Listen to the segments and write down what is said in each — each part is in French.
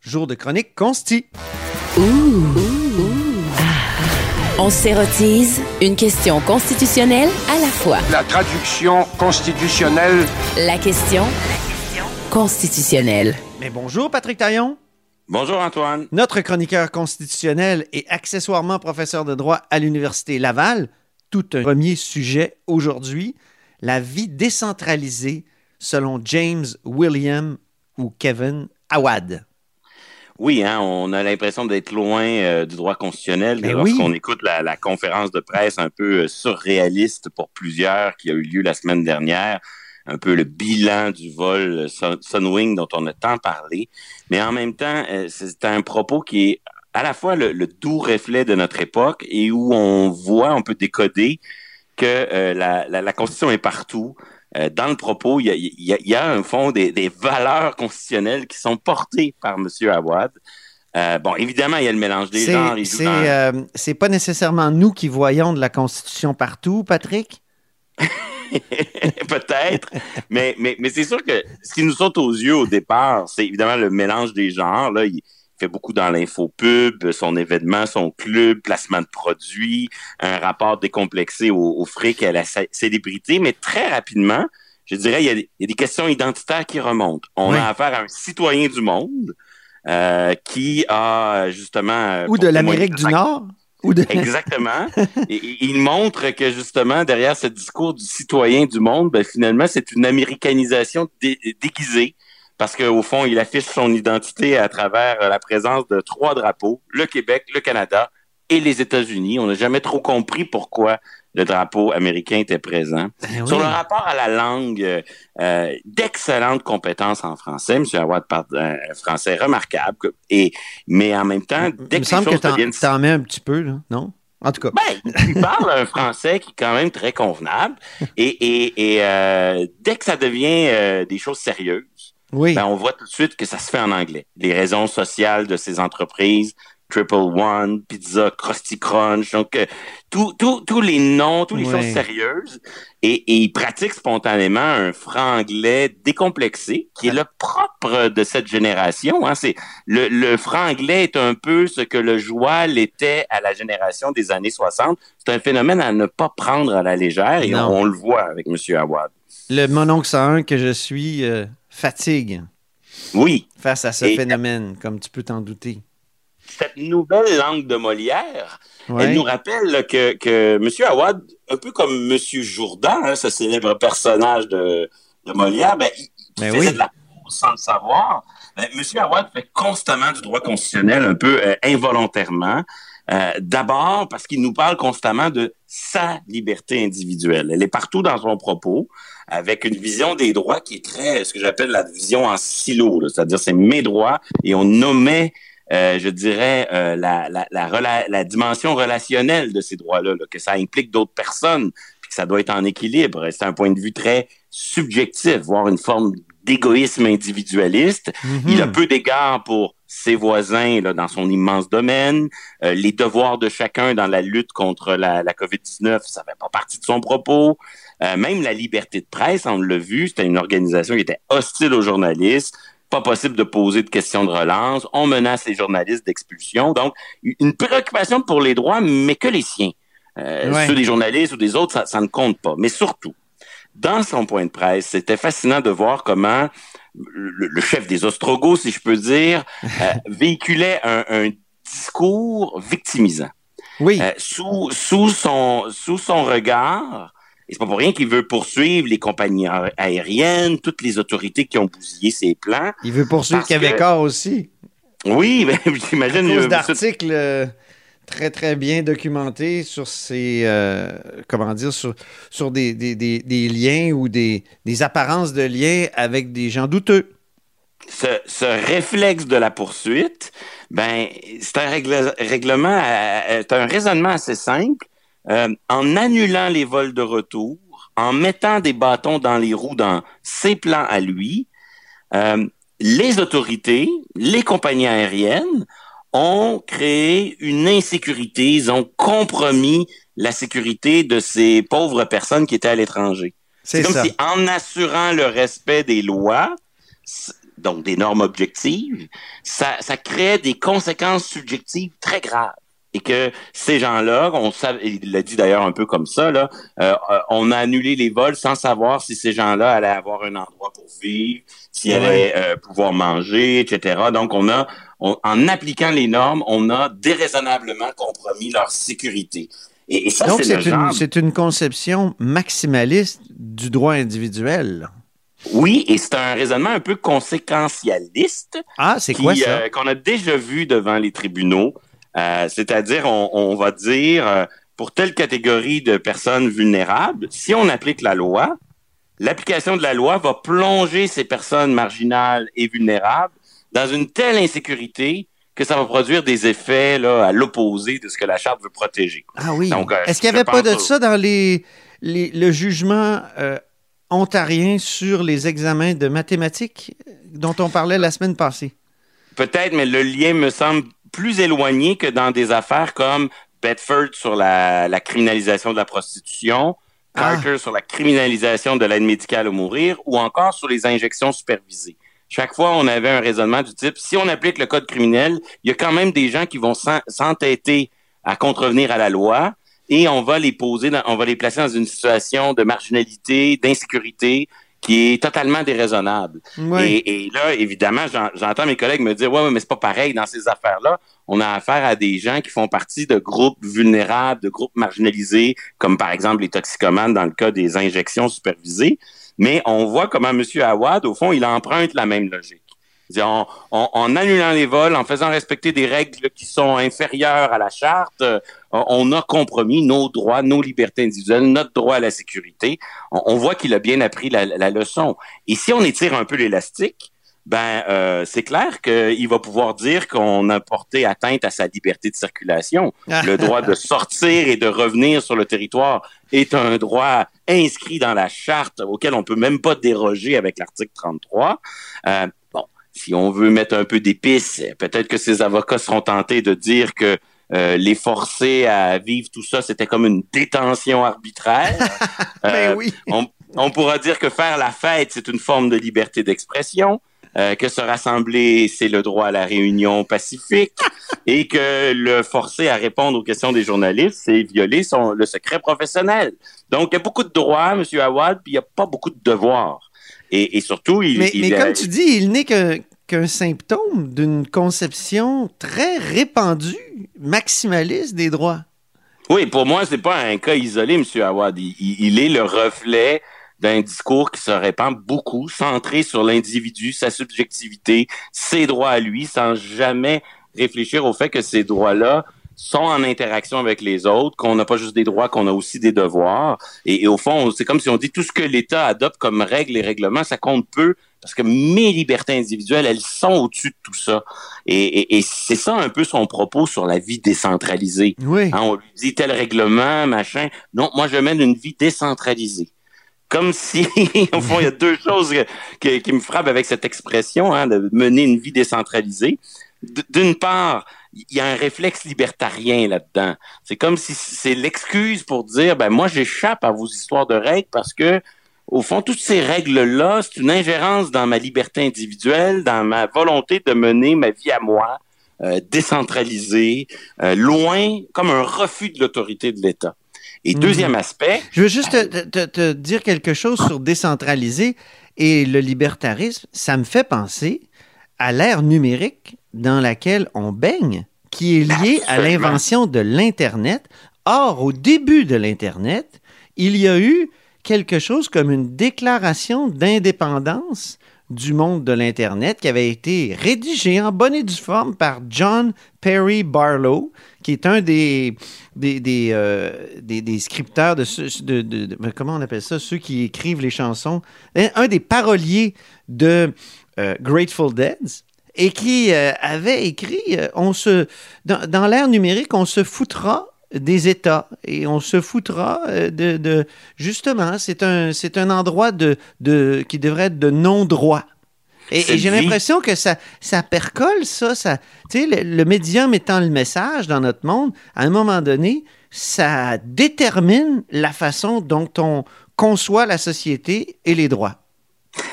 jour de chronique consti. On s'érotise une question constitutionnelle à la fois. La traduction constitutionnelle. La question constitutionnelle. Mais bonjour Patrick Taillon, Bonjour Antoine. notre chroniqueur constitutionnel et accessoirement professeur de droit à l'Université Laval. Tout un premier sujet aujourd'hui, la vie décentralisée selon James William ou Kevin Awad. Oui, hein, on a l'impression d'être loin euh, du droit constitutionnel Ben lorsqu'on oui. écoute la, la conférence de presse un peu euh, surréaliste pour plusieurs qui a eu lieu la semaine dernière, un peu le bilan du vol euh, Sun- Sunwing dont on a tant parlé, mais en même temps, c'est un propos qui est à la fois le, le doux reflet de notre époque et où on voit, on peut décoder que euh, la, la, la Constitution est partout. Euh, dans le propos, il y a, il y a, il y a un fond des, des valeurs constitutionnelles qui sont portées par M. Awad. Euh, bon, évidemment, il y a le mélange des genres. c'est, euh, pas nécessairement nous qui voyons de la Constitution partout, Patrick? Peut-être, mais, mais, mais c'est sûr que ce qui nous saute aux yeux au départ, c'est évidemment le mélange des genres. Là, il fait beaucoup dans l'infopub, son événement, son club, placement de produits, un rapport décomplexé au, au fric et à la cé- célébrité, mais très rapidement, je dirais, il y a, des- il y a des questions identitaires qui remontent. On Oui. a affaire à un citoyen du monde euh, qui a justement... euh, Ou de l'Amérique du Nord. Ou de... Exactement. et il montre que justement, derrière ce discours du citoyen du monde, ben, finalement, c'est une américanisation dé- déguisée. Parce qu'au fond, il affiche son identité à travers euh, la présence de trois drapeaux, le Québec, le Canada et les États-Unis. On n'a jamais trop compris pourquoi le drapeau américain était présent. Ben Sur le rapport à la langue, euh, euh, d'excellentes compétences en français. M. Awad parle un français remarquable. Et, mais en même temps, dès Il me que semble que t'en, deviennent t'en mets un petit peu, là, non? En tout cas. ben, il parle un français qui est quand même très convenable. Et, et, et euh, dès que ça devient euh, des choses sérieuses, oui. ben, on voit tout de suite que ça se fait en anglais. Les raisons sociales de ces entreprises, Triple One, Pizza, Krusty Crunch, donc euh, tous les noms, toutes les choses sérieuses. Et, et il pratique spontanément un franglais décomplexé, qui est le propre de cette génération. Hein. C'est le, le franglais est un peu ce que le joual était à la génération des années 60. C'est un phénomène à ne pas prendre à la légère et on le voit avec M. Awad. Le mononcle 101 que je suis euh, fatigue Oui, face à ce Et- phénomène, comme tu peux t'en douter. cette nouvelle langue de Molière, Ouais. elle nous rappelle là, que, que M. Awad, un peu comme M. Jourdan, hein, ce célèbre personnage de, de Molière, ben, il, Ben faisait oui. de la sans le savoir. Ben, M. Awad fait constamment du droit constitutionnel, un peu euh, involontairement. Euh, D'abord parce qu'il nous parle constamment de sa liberté individuelle. Elle est partout dans son propos, avec une vision des droits qui est très, ce que j'appelle la vision en silo, c'est-à-dire c'est mes droits et on nommait euh, je dirais, euh, la, la, la, rela- la dimension relationnelle de ces droits-là, là, que ça implique d'autres personnes, puis que ça doit être en équilibre. C'est un point de vue très subjectif, voire une forme d'égoïsme individualiste. Mhm. Il a peu d'égard pour ses voisins là, dans son immense domaine, euh, les devoirs de chacun dans la lutte contre la, la COVID-19, ça fait pas partie de son propos. Euh, même la liberté de presse, on l'a vu, c'était une organisation qui était hostile aux journalistes, pas possible de poser de questions de relance, on menace les journalistes d'expulsion. Donc, une préoccupation pour les droits, mais que les siens. Euh, Ouais. Ceux des journalistes ou des autres, ça, ça ne compte pas. Mais surtout, dans son point de presse, c'était fascinant de voir comment le, le chef des Ostrogoths, si je peux dire, euh, véhiculait un, un discours victimisant. Oui. Euh, sous, sous, son, sous son regard, et c'est pas pour rien qu'il veut poursuivre les compagnies aériennes, toutes les autorités qui ont bousillé ses plans. Il veut poursuivre parce que- Québécois aussi. Oui, ben, À j'imagine. cause euh, d'articles très, très bien documentés sur ces, euh, comment dire, sur, sur des, des- des- liens ou des, apparences de liens avec des gens douteux. ce, ce réflexe de la poursuite, ben, c'est un règle- règlement, euh, un raisonnement assez simple. Euh, en annulant les vols de retour, en mettant des bâtons dans les roues dans ses plans à lui, les autorités, les compagnies aériennes ont créé une insécurité, ils ont compromis la sécurité de ces pauvres personnes qui étaient à l'étranger. C'est comme ça. si en assurant le respect des lois, donc des normes objectives, ça, ça crée des conséquences subjectives très graves. Et que ces gens-là, on savait, il l'a dit d'ailleurs un peu comme ça, là, euh, euh, on a annulé les vols sans savoir si ces gens-là allaient avoir un endroit vivre, s'ils Ouais. allaient euh, pouvoir manger, etc. Donc, on a, on- en appliquant les normes, on a déraisonnablement compromis leur sécurité. Et, et ça, Donc, c'est une, genre c'est une conception maximaliste du droit individuel. Oui, et c'est un raisonnement un peu conséquentialiste. Ah, c'est qui, quoi ça? euh, qu'on a déjà vu devant les tribunaux. Euh, c'est-à-dire, on, on va dire, euh, pour telle catégorie de personnes vulnérables, si on applique la loi, l'application de la loi va plonger ces personnes marginales et vulnérables dans une telle insécurité que ça va produire des effets là, à l'opposé de ce que la charte veut protéger. Ah oui. Euh, Est-ce qu'il n'y avait pas de ça dans les, les- le jugement euh, ontarien sur les examens de mathématiques dont on parlait la semaine passée? Peut-être, mais le lien me semble plus éloigné que dans des affaires comme Bedford sur la, la criminalisation de la prostitution, Ah. Carter sur la criminalisation de l'aide médicale au mourir ou encore sur les injections supervisées. Chaque fois, on avait un raisonnement du type, si on applique le code criminel, il y a quand même des gens qui vont s'en- s'entêter à contrevenir à la loi et on va les poser, on va les placer dans une situation de marginalité, d'insécurité qui est totalement déraisonnable. Oui. Et, et là, évidemment, j'en- j'entends mes collègues me dire, ouais, ouais mais c'est pas pareil dans ces affaires-là. On a affaire à des gens qui font partie de groupes vulnérables, de groupes marginalisés, comme par exemple les toxicomanes dans le cas des injections supervisées. Mais on voit comment M. Awad, au fond, il emprunte la même logique. En, en- en annulant les vols, en faisant respecter des règles qui sont inférieures à la charte, euh, on a compromis nos droits, nos libertés individuelles, notre droit à la sécurité. On, on voit qu'il a bien appris la, la leçon. Et si on étire un peu l'élastique, ben euh, c'est clair qu'il va pouvoir dire qu'on a porté atteinte à sa liberté de circulation. Le droit de sortir et de revenir sur le territoire est un droit inscrit dans la charte auquel on peut même pas déroger avec l'article 33. Euh, bon, si on veut mettre un peu d'épices, peut-être que ces avocats seront tentés de dire que euh, les forcer à vivre tout ça, c'était comme une détention arbitraire. Ben oui. on, on pourra dire que faire la fête, c'est une forme de liberté d'expression. euh, que se rassembler, c'est le droit à la réunion pacifique, et que le forcer à répondre aux questions des journalistes, c'est violer son, le secret professionnel. Donc, il y a beaucoup de droits, M. Awad, puis il n'y a pas beaucoup de devoirs. Et, et surtout, il... Mais, il mais a- comme tu dis, il n'est qu'un qu'un symptôme d'une conception très répandue, maximaliste des droits. Oui, pour moi, c'est pas un cas isolé, M. Awad. Il, est le reflet d'un discours qui se répand beaucoup, centré sur l'individu, sa subjectivité, ses droits à lui, sans jamais réfléchir au fait que ces droits-là sont en interaction avec les autres, qu'on n'a pas juste des droits, qu'on a aussi des devoirs. Et au fond, c'est comme si on dit tout ce que l'État adopte comme règles et règlements, ça compte peu, parce que mes libertés individuelles, elles sont au-dessus de tout ça. Et, et- et c'est ça un peu son propos sur la vie décentralisée. Oui. Hein, on lui dit tel règlement, machin. Non, moi, je mène une vie décentralisée. Comme si, au fond, il y a deux choses qui me frappent avec cette expression, hein, de mener une vie décentralisée. D'une part, il y a un réflexe libertarien là-dedans. C'est comme si c'est l'excuse pour dire, ben moi, j'échappe à vos histoires de règles parce que, au fond, toutes ces règles-là, c'est une ingérence dans ma liberté individuelle, dans ma volonté de mener ma vie à moi, euh, décentralisée, euh, loin, comme un refus de l'autorité de l'État. Et Mhm. deuxième aspect, Je veux juste te, te- te dire quelque chose sur décentraliser et le libertarisme. Ça me fait penser à l'ère numérique dans laquelle on baigne, qui est liée à l'invention de l'Internet. Or, au début de l'Internet, il y a eu quelque chose comme une déclaration d'indépendance du monde de l'Internet qui avait été rédigée en bonne et due forme par John Perry Barlow, qui est un des, euh, scripteurs de, mais comment on appelle ça, ceux qui écrivent les chansons, un, des paroliers de euh, Grateful Dead et qui euh, avait écrit on se dans, dans l'ère numérique on se foutra des États et on se foutra euh, de, de justement c'est un c'est un endroit de, de qui devrait être de non droit et, j'ai l'impression que ça, ça percole, ça. ça tu sais, le, le médium étant le message dans notre monde, à un moment donné, ça détermine la façon dont on conçoit la société et les droits.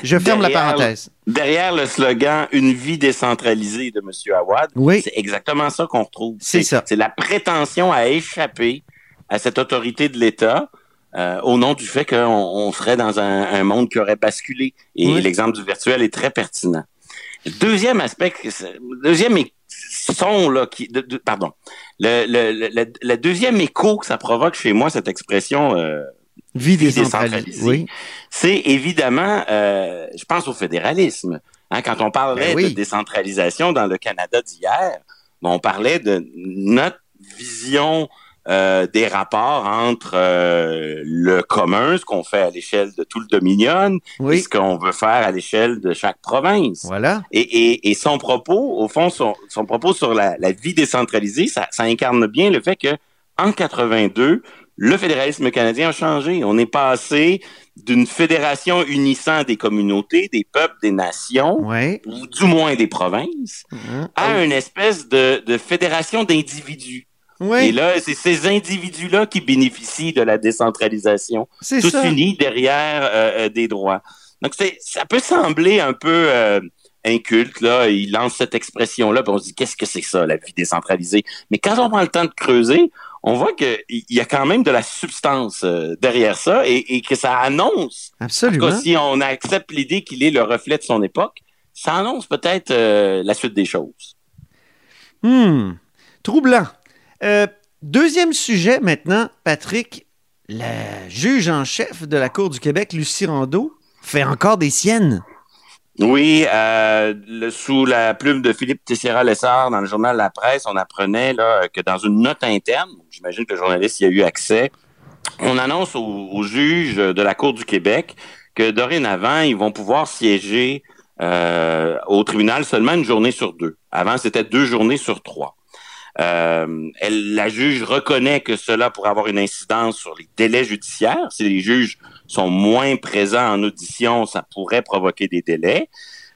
Je ferme la parenthèse. Derrière le slogan Une vie décentralisée de M. Awad, Oui. c'est exactement ça qu'on retrouve. C'est ça. C'est la prétention à échapper à cette autorité de l'État euh, au nom du fait qu'on on serait dans un, un monde qui aurait basculé. Et Oui. l'exemple du virtuel est très pertinent. Deuxième aspect, deuxième son là, qui, de- de- pardon, le, le, le, le- le deuxième écho que ça provoque chez moi cette expression euh, Vie décentralisée. Oui. c'est évidemment, euh, je pense au fédéralisme. Hein, quand on parlait Ben oui. de décentralisation dans le Canada d'hier, bon, on parlait de notre vision euh, des rapports entre euh, le commun, ce qu'on fait à l'échelle de tout le Dominion, et ce qu'on veut faire à l'échelle de chaque province. Voilà. Et, et, et son propos, au fond, son, son propos sur la, la vie décentralisée, ça, ça incarne bien le fait que en 82, le fédéralisme canadien a changé. On est passé d'une fédération unissant des communautés, des peuples, des nations, ou du moins des provinces, Hein? à une espèce de, de fédération d'individus. Et là, c'est ces individus-là qui bénéficient de la décentralisation tous ça. unis derrière euh, euh, des droits. Donc, ça peut sembler un peu euh, inculte, là. Il lance cette expression-là, puis on se dit, qu'est-ce que c'est ça, la vie décentralisée? Mais quand on prend le temps de creuser, on voit qu'il y a quand même de la substance euh, derrière ça et, et que ça annonce, en tout Absolument. cas, si on accepte l'idée qu'il est le reflet de son époque, ça annonce peut-être euh, la suite des choses. Hmm. Troublant. Euh, deuxième sujet maintenant, Patrick. La juge en chef de la Cour du Québec, Lucie Rondeau, fait encore des siennes. Oui, euh, sous la plume de Philippe Teixeira-Lessard dans le journal La Presse, on apprenait là, que dans une note interne, j'imagine que le journaliste y a eu accès, on annonce aux, aux juges de la Cour du Québec que dorénavant, ils vont pouvoir siéger euh, au tribunal seulement une journée sur deux. Avant, c'était deux journées sur trois. Euh, elle, la juge reconnaît que cela pourrait avoir une incidence sur les délais judiciaires. Si les juges sont moins présents en audition, ça pourrait provoquer des délais.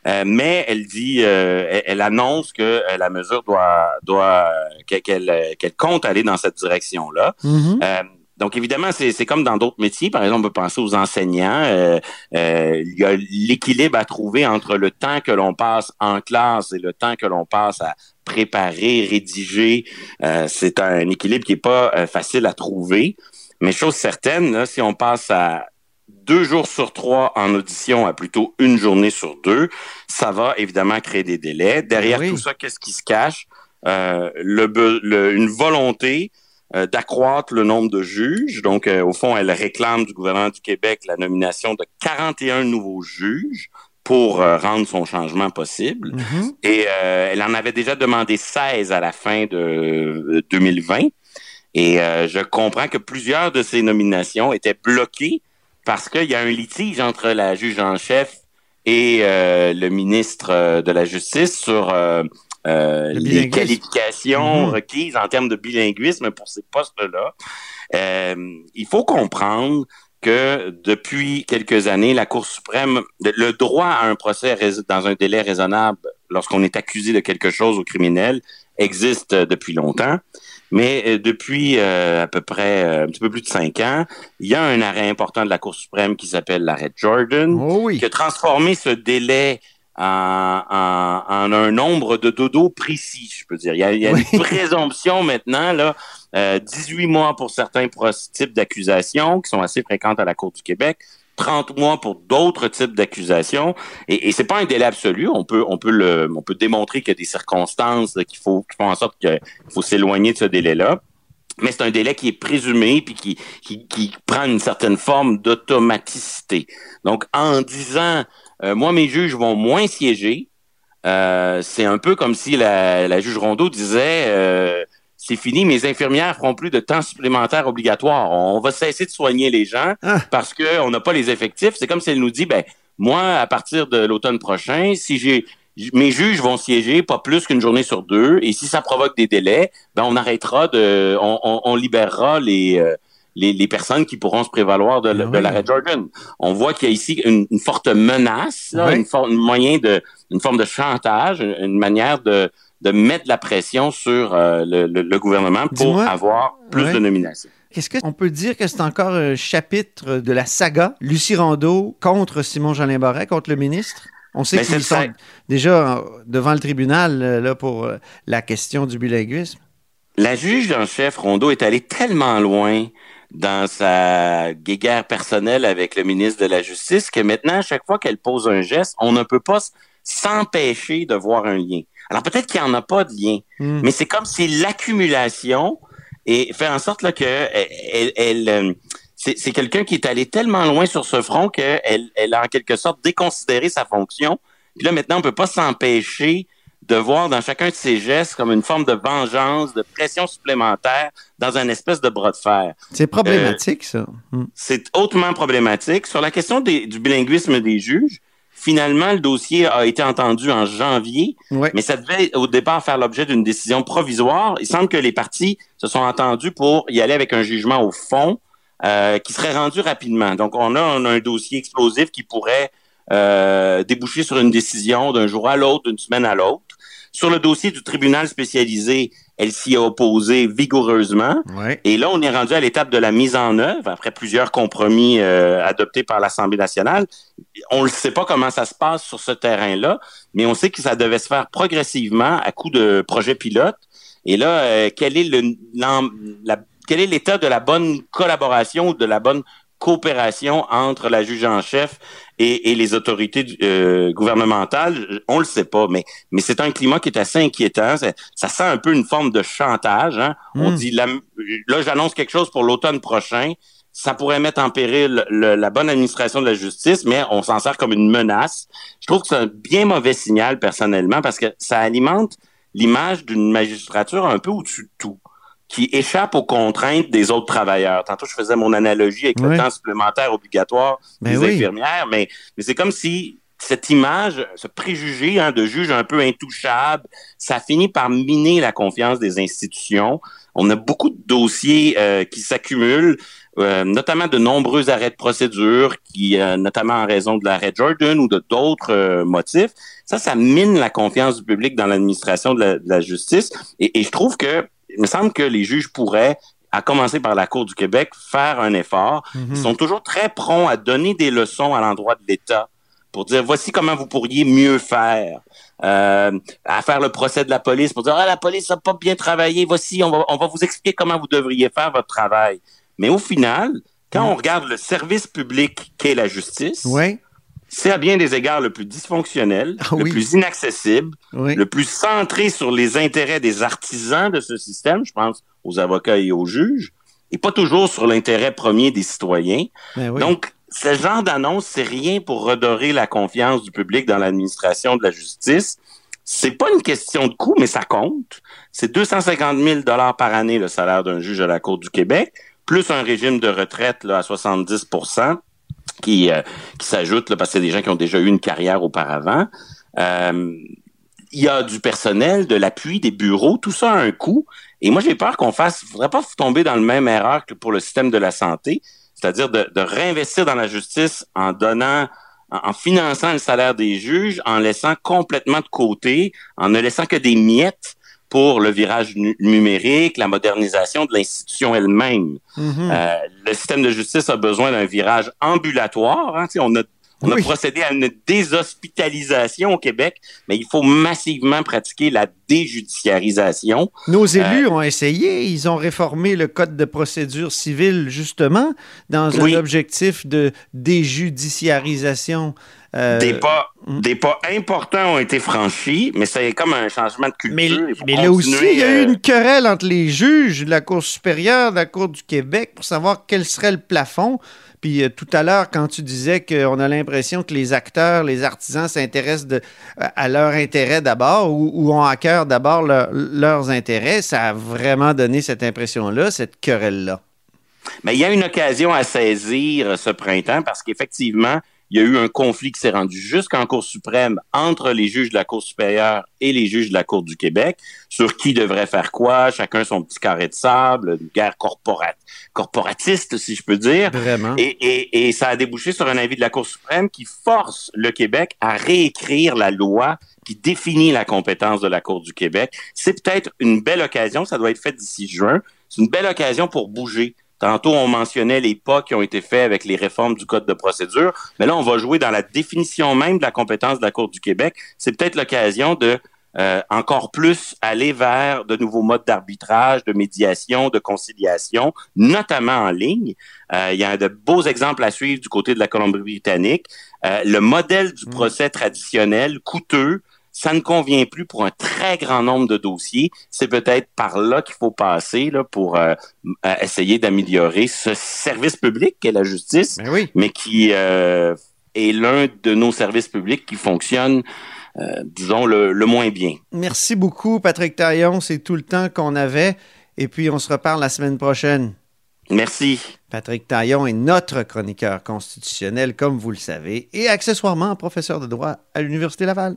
Euh, mais elle dit, euh, elle, elle annonce que la mesure doit, doit qu'elle compte aller dans cette direction-là. Mhm. Euh, donc évidemment, c'est c'est comme dans d'autres métiers. Par exemple, on peut penser aux enseignants. Euh, euh, il y a l'équilibre à trouver entre le temps que l'on passe en classe et le temps que l'on passe à préparer, rédiger. Euh, c'est un équilibre qui est pas euh, facile à trouver. Mais chose certaine, là, si on passe à deux jours sur trois en audition à plutôt une journée sur deux, ça va évidemment créer des délais. Derrière Oui. tout ça, qu'est-ce qui se cache? Euh, le, be- le- une volonté d'accroître le nombre de juges. Donc, au fond, elle réclame du gouvernement du Québec la nomination de 41 nouveaux juges pour euh, rendre son changement possible. Mhm. Et euh, elle en avait déjà demandé 16 à la fin de euh, 2020. Et euh, je comprends que plusieurs de ces nominations étaient bloquées parce qu'il y a un litige entre la juge en chef et le ministre de la Justice sur Le les qualifications Mhm. requises en termes de bilinguisme pour ces postes-là. Il faut comprendre que depuis quelques années, la Cour suprême, le- droit à un procès dans un délai raisonnable lorsqu'on est accusé de quelque chose au criminel existe euh, depuis longtemps. Mais euh, depuis euh, à peu près euh, un petit peu plus de cinq ans, il y a un arrêt important de la Cour suprême qui s'appelle l'arrêt Jordan, Oh oui. qui a transformé ce délai en, en- un nombre de dodo précis, je peux dire. Il y a, il y a Oui. une présomption maintenant, là, euh, 18 mois pour certains types d'accusations qui sont assez fréquentes à la Cour du Québec. 30 mois pour d'autres types d'accusations et, et c'est pas un délai absolu on peut on peut le on peut démontrer qu'il y a des circonstances qu'il faut qui font en sorte qu'il faut s'éloigner de ce délai là mais c'est un délai qui est présumé puis qui, qui, qui prend une certaine forme d'automaticité. Donc, en disant, euh, moi, mes juges vont moins siéger, euh, c'est un peu comme si la, la juge Rondeau disait, euh, c'est fini, mes infirmières feront plus de temps supplémentaire obligatoire. On va cesser de soigner les gens Ah. parce qu'on n'a pas les effectifs. C'est comme si elle nous dit, ben, moi, à partir de l'automne prochain, si j'ai mes juges vont siéger pas plus qu'une journée sur deux, et si ça provoque des délais, ben on arrêtera de, on, on, on libérera les, euh, les les personnes qui pourront se prévaloir de, Ah de oui. l'arrêt Jordan. On voit qu'il y a ici une, une forte menace, là, Oui. une, for- un moyen de, une forme de chantage, une, une manière de de mettre de la pression sur euh, le, le, le gouvernement pour avoir plus de nominations. Qu'est-ce qu'on peut dire que c'est encore un chapitre de la saga Lucie Rondeau contre Simon-Jeanin Barret, contre le ministre? On sait Ben, qu'ils sont déjà euh, devant le tribunal euh, là, pour euh, la question du bilinguisme. La juge en chef Rondeau est allée tellement loin dans sa guéguerre personnelle avec le ministre de la Justice que maintenant, à chaque fois qu'elle pose un geste, on ne peut pas s'empêcher de voir un lien. Alors peut-être qu'il n'y en a pas de lien, Hmm. mais c'est comme si l'accumulation et fait en sorte là, que elle, elle- elle, c'est quelqu'un qui est allé tellement loin sur ce front qu'elle elle a en quelque sorte déconsidéré sa fonction. Puis là, maintenant, on peut pas s'empêcher de voir dans chacun de ses gestes comme une forme de vengeance, de pression supplémentaire dans un espèce de bras de fer. C'est problématique, ça. Hmm. C'est hautement problématique. Sur la question des- du bilinguisme des juges, finalement, le dossier a été entendu en janvier, Ouais. mais ça devait au départ faire l'objet d'une décision provisoire. Il semble que les partis se sont entendus pour y aller avec un jugement au fond euh, qui serait rendu rapidement. Donc, on a, on a un dossier explosif qui pourrait euh, déboucher sur une décision d'un jour à l'autre, d'une semaine à l'autre. Sur le dossier du tribunal spécialisé, elle s'y a opposée vigoureusement. Ouais. Et là, on est rendu à l'étape de la mise en œuvre, après plusieurs compromis euh, adoptés par l'Assemblée nationale. On ne sait pas comment ça se passe sur ce terrain-là, mais on sait que ça devait se faire progressivement à coup de projet pilote. Et là, euh, quel est le la- quel est l'état de la bonne collaboration ou de la bonne coopération entre la juge en chef et, et les autorités euh, gouvernementales, on le sait pas, mais mais c'est un climat qui est assez inquiétant. Ça, ça sent un peu une forme de chantage. Hein? On Mm. dit la- là, j'annonce quelque chose pour l'automne prochain. Ça pourrait mettre en péril le- la bonne administration de la justice, mais on s'en sert comme une menace. Je trouve que c'est un bien mauvais signal personnellement parce que ça alimente l'image d'une magistrature un peu au-dessus de tout qui échappe aux contraintes des autres travailleurs. Tantôt, je faisais mon analogie avec Oui. le temps supplémentaire obligatoire Ben des oui. infirmières, mais, mais c'est comme si cette image, ce préjugé hein, de juge un peu intouchable, ça finit par miner la confiance des institutions. On a beaucoup de dossiers euh, qui s'accumulent, euh, notamment de nombreux arrêts de procédure, qui, euh, notamment en raison de l'arrêt Jordan ou de d'autres euh, motifs. Ça, ça mine la confiance du public dans l'administration de, la- de la justice. Et, et je trouve que, il me semble que les juges pourraient, à commencer par la Cour du Québec, faire un effort. Mhm. Ils sont toujours très prompts à donner des leçons à l'endroit de l'État pour dire voici comment vous pourriez mieux faire. Euh, à faire le procès de la police pour dire ah la police a pas bien travaillé, voici on va on va vous expliquer comment vous devriez faire votre travail. Mais au final, quand on regarde le service public qu'est la justice, Ouais. C'est à bien des égards le plus dysfonctionnel, Ah le oui. plus inaccessible, Oui. le plus centré sur les intérêts des artisans de ce système, je pense aux avocats et aux juges, et pas toujours sur l'intérêt premier des citoyens. Ben oui. Donc, ce genre d'annonce, c'est rien pour redorer la confiance du public dans l'administration de la justice. C'est pas une question de coût, mais ça compte. C'est 250 000 dollars par année le salaire d'un juge à la Cour du Québec, plus un régime de retraite là, à 70 qui, euh, qui s'ajoute là, parce que c'est des gens qui ont déjà eu une carrière auparavant. Euh, il y a du personnel, de l'appui, des bureaux, tout ça a un coût. Et moi, j'ai peur qu'on fasse, faudrait pas tomber dans le même erreur que pour le système de la santé, c'est-à-dire de, réinvestir dans la justice en donnant, en finançant le salaire des juges, en laissant complètement de côté, en ne laissant que des miettes pour le virage nu- numérique, la modernisation de l'institution elle-même. Mhm. Euh, le système de justice a besoin d'un virage ambulatoire. Hein, on, a, Oui. procédé à une déshospitalisation au Québec, mais il faut massivement pratiquer la déjudiciarisation. Nos Euh, élus ont essayé, ils ont réformé le code de procédure civile justement dans Oui. un objectif de déjudiciarisation. Euh, Des pas, mm. des pas importants ont été franchis, mais c'est comme un changement de culture. Mais, là aussi, il y a eu euh, une querelle entre les juges de la Cour supérieure, de la Cour du Québec, pour savoir quel serait le plafond. Puis euh, tout à l'heure, quand tu disais qu'on a l'impression que les acteurs, les artisans s'intéressent à leur intérêt d'abord ou, ou ont à cœur d'abord leur- leurs intérêts, ça a vraiment donné cette impression-là, cette querelle-là. Mais il y a une occasion à saisir ce printemps parce qu'effectivement, il y a eu un conflit qui s'est rendu jusqu'en Cour suprême entre les juges de la Cour supérieure et les juges de la Cour du Québec sur qui devrait faire quoi, chacun son petit carré de sable, une guerre corporatiste, si je peux dire. Vraiment. Et, et, et ça a débouché sur un avis de la Cour suprême qui force le Québec à réécrire la loi qui définit la compétence de la Cour du Québec. C'est peut-être une belle occasion, ça doit être fait d'ici juin, c'est une belle occasion pour bouger. Tantôt, on mentionnait les pas qui ont été faits avec les réformes du Code de procédure, mais là, on va jouer dans la définition même de la compétence de la Cour du Québec. C'est peut-être l'occasion de euh, encore plus aller vers de nouveaux modes d'arbitrage, de médiation, de conciliation, notamment en ligne. Euh, il y a de beaux exemples à suivre du côté de la Colombie-Britannique. Euh, le modèle du procès traditionnel, coûteux, ça ne convient plus pour un très grand nombre de dossiers. C'est peut-être par là qu'il faut passer là, pour euh, euh, essayer d'améliorer ce service public qu'est la justice, Ben oui. mais qui euh, est l'un de nos services publics qui fonctionne, euh, disons, le, le moins bien. Merci beaucoup, Patrick Taillon. C'est tout le temps qu'on avait. Et puis, on se reparle la semaine prochaine. Merci. Patrick Taillon est notre chroniqueur constitutionnel, comme vous le savez, et accessoirement professeur de droit à l'Université Laval.